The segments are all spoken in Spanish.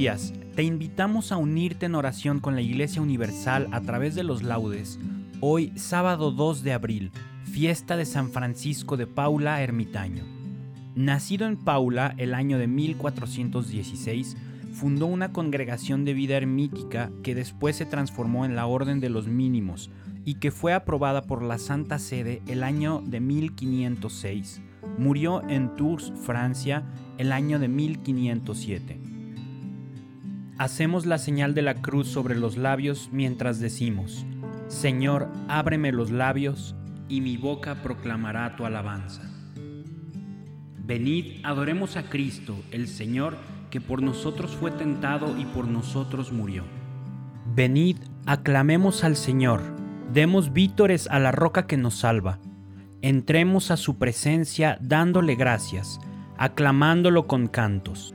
Días. Te invitamos a unirte en oración con la Iglesia Universal a través de los laudes. Hoy, sábado 2 de abril, fiesta de San Francisco de Paula Ermitaño. Nacido en Paula el año de 1416, fundó una congregación de vida ermítica que después se transformó en la Orden de los Mínimos y que fue aprobada por la Santa Sede el año de 1506. Murió en Tours, Francia, el año de 1507. Hacemos la señal de la cruz sobre los labios mientras decimos, Señor, ábreme los labios, y mi boca proclamará tu alabanza. Venid, adoremos a Cristo, el Señor, que por nosotros fue tentado y por nosotros murió. Venid, aclamemos al Señor, demos vítores a la roca que nos salva. Entremos a su presencia dándole gracias, aclamándolo con cantos.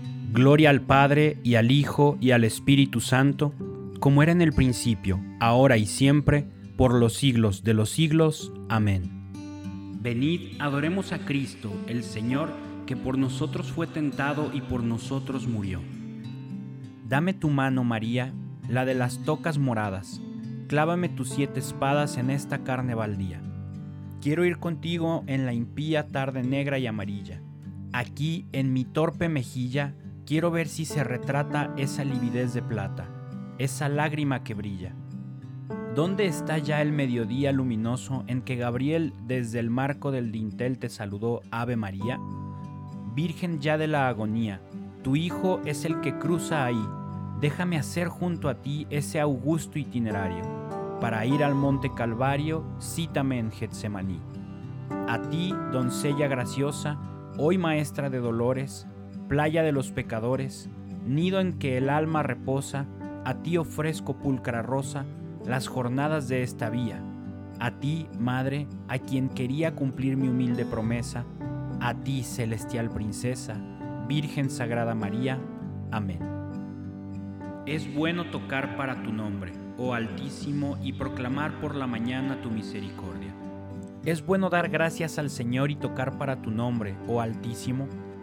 Gloria al Padre y al Hijo y al Espíritu Santo, como era en el principio, ahora y siempre, por los siglos de los siglos. Amén. Venid, adoremos a Cristo, el Señor, que por nosotros fue tentado y por nosotros murió. Dame tu mano, María, la de las tocas moradas. Clávame tus siete espadas en esta carne baldía. Quiero ir contigo en la impía tarde negra y amarilla. Aquí, en mi torpe mejilla, Quiero ver si se retrata esa lividez de plata, esa lágrima que brilla. ¿Dónde está ya el mediodía luminoso en que Gabriel desde el marco del dintel te saludó Ave María? Virgen ya de la agonía, tu Hijo es el que cruza ahí. Déjame hacer junto a ti ese augusto itinerario. Para ir al monte Calvario, cítame en Getsemaní. A ti, doncella graciosa, hoy maestra de dolores, playa de los pecadores, nido en que el alma reposa, a ti ofrezco pulcra rosa, las jornadas de esta vía. A ti, Madre, a quien quería cumplir mi humilde promesa, a ti, celestial princesa, Virgen Sagrada María. Amén. Es bueno tocar para tu nombre, oh Altísimo, y proclamar por la mañana tu misericordia. Es bueno dar gracias al Señor y tocar para tu nombre, oh Altísimo,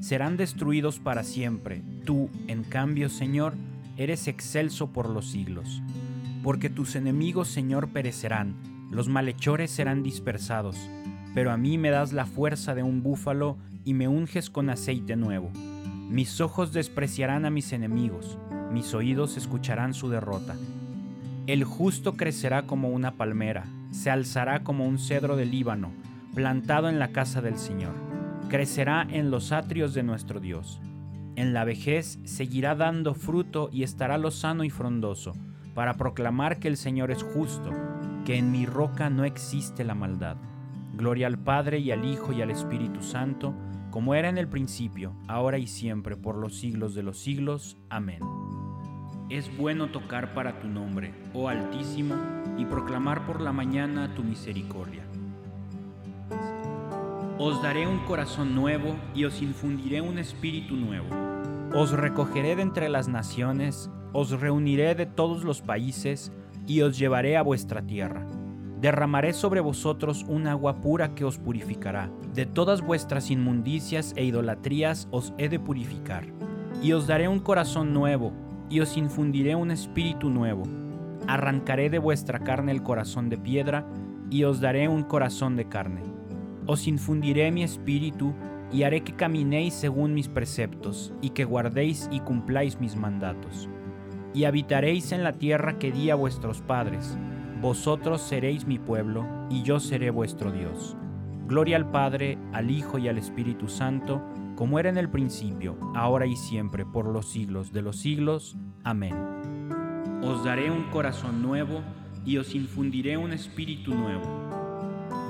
serán destruidos para siempre. Tú, en cambio, Señor, eres excelso por los siglos. Porque tus enemigos, Señor, perecerán, los malhechores serán dispersados, pero a mí me das la fuerza de un búfalo y me unges con aceite nuevo. Mis ojos despreciarán a mis enemigos, mis oídos escucharán su derrota. El justo crecerá como una palmera, se alzará como un cedro del Líbano, plantado en la casa del Señor. Crecerá en los atrios de nuestro Dios. En la vejez seguirá dando fruto y estará lozano y frondoso, para proclamar que el Señor es justo, que en mi roca no existe la maldad. Gloria al Padre y al Hijo y al Espíritu Santo, como era en el principio, ahora y siempre, por los siglos de los siglos. Amén. Es bueno tocar para tu nombre, oh Altísimo, y proclamar por la mañana tu misericordia. Os daré un corazón nuevo y os infundiré un espíritu nuevo. Os recogeré de entre las naciones, os reuniré de todos los países y os llevaré a vuestra tierra. Derramaré sobre vosotros un agua pura que os purificará. De todas vuestras inmundicias e idolatrías os he de purificar. Y os daré un corazón nuevo, y os infundiré un espíritu nuevo. Arrancaré de vuestra carne el corazón de piedra, y os daré un corazón de carne. Os infundiré mi espíritu, y haré que caminéis según mis preceptos, y que guardéis y cumpláis mis mandatos. Y habitaréis en la tierra que di a vuestros padres. Vosotros seréis mi pueblo, y yo seré vuestro Dios. Gloria al Padre, al Hijo y al Espíritu Santo, como era en el principio, ahora y siempre, por los siglos de los siglos. Amén. Os daré un corazón nuevo, y os infundiré un espíritu nuevo.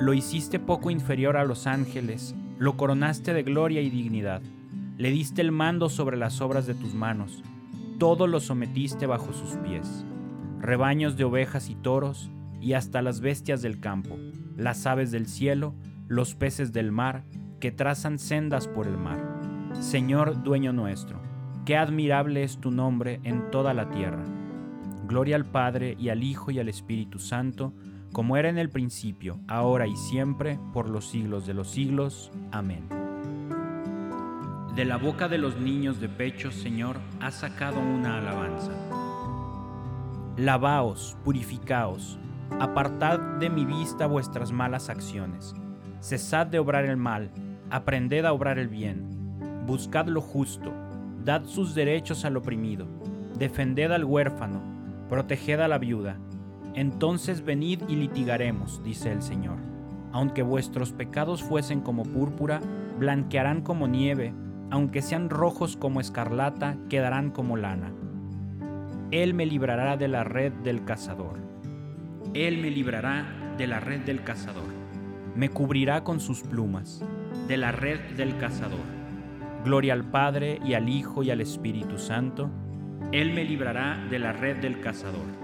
Lo hiciste poco inferior a los ángeles, lo coronaste de gloria y dignidad, le diste el mando sobre las obras de tus manos, todo lo sometiste bajo sus pies, rebaños de ovejas y toros, y hasta las bestias del campo, las aves del cielo, los peces del mar, que trazan sendas por el mar. Señor dueño nuestro, qué admirable es tu nombre en toda la tierra. Gloria al Padre y al Hijo y al Espíritu Santo, como era en el principio, ahora y siempre, por los siglos de los siglos. Amén. De la boca de los niños de pecho, Señor, has sacado una alabanza. Lavaos, purificaos, apartad de mi vista vuestras malas acciones, cesad de obrar el mal, aprended a obrar el bien, buscad lo justo, dad sus derechos al oprimido, defended al huérfano, proteged a la viuda, entonces venid y litigaremos, dice el Señor. Aunque vuestros pecados fuesen como púrpura, blanquearán como nieve, aunque sean rojos como escarlata, quedarán como lana. Él me librará de la red del cazador. Él me librará de la red del cazador. Me cubrirá con sus plumas, de la red del cazador. Gloria al Padre y al Hijo y al Espíritu Santo. Él me librará de la red del cazador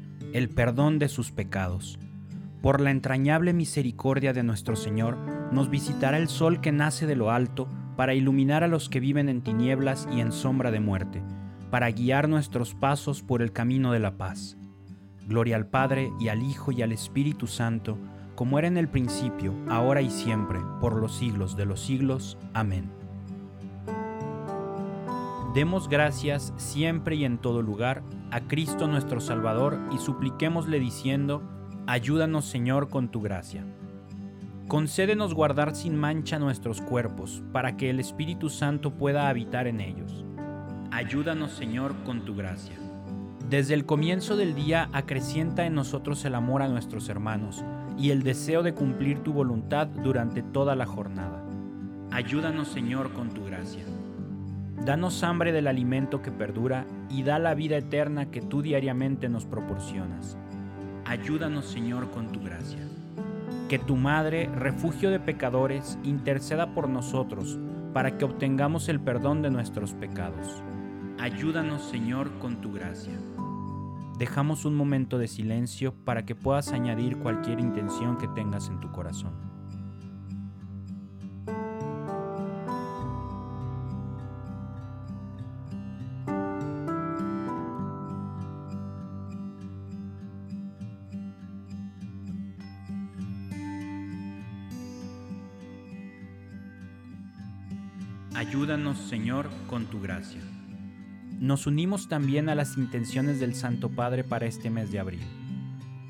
el perdón de sus pecados. Por la entrañable misericordia de nuestro Señor, nos visitará el sol que nace de lo alto, para iluminar a los que viven en tinieblas y en sombra de muerte, para guiar nuestros pasos por el camino de la paz. Gloria al Padre y al Hijo y al Espíritu Santo, como era en el principio, ahora y siempre, por los siglos de los siglos. Amén. Demos gracias siempre y en todo lugar a Cristo nuestro Salvador y supliquémosle diciendo, Ayúdanos Señor con tu gracia. Concédenos guardar sin mancha nuestros cuerpos, para que el Espíritu Santo pueda habitar en ellos. Ayúdanos Señor con tu gracia. Desde el comienzo del día acrecienta en nosotros el amor a nuestros hermanos y el deseo de cumplir tu voluntad durante toda la jornada. Ayúdanos Señor con tu gracia. Danos hambre del alimento que perdura y da la vida eterna que tú diariamente nos proporcionas. Ayúdanos Señor con tu gracia. Que tu Madre, refugio de pecadores, interceda por nosotros para que obtengamos el perdón de nuestros pecados. Ayúdanos Señor con tu gracia. Dejamos un momento de silencio para que puedas añadir cualquier intención que tengas en tu corazón. Ayúdanos, Señor, con tu gracia nos unimos también a las intenciones del Santo Padre para este mes de abril.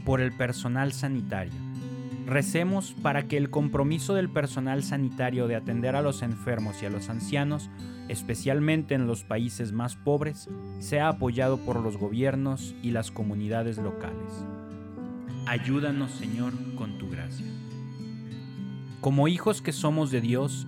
Por el personal sanitario. Recemos para que el compromiso del personal sanitario de atender a los enfermos y a los ancianos, especialmente en los países más pobres, sea apoyado por los gobiernos y las comunidades locales. Ayúdanos, Señor, con tu gracia. Como hijos que somos de Dios,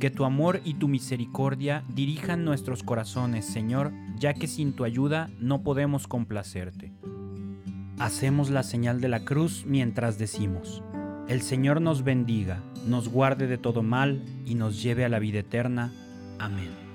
Que tu amor y tu misericordia dirijan nuestros corazones, Señor, ya que sin tu ayuda no podemos complacerte. Hacemos la señal de la cruz mientras decimos, el Señor nos bendiga, nos guarde de todo mal y nos lleve a la vida eterna. Amén.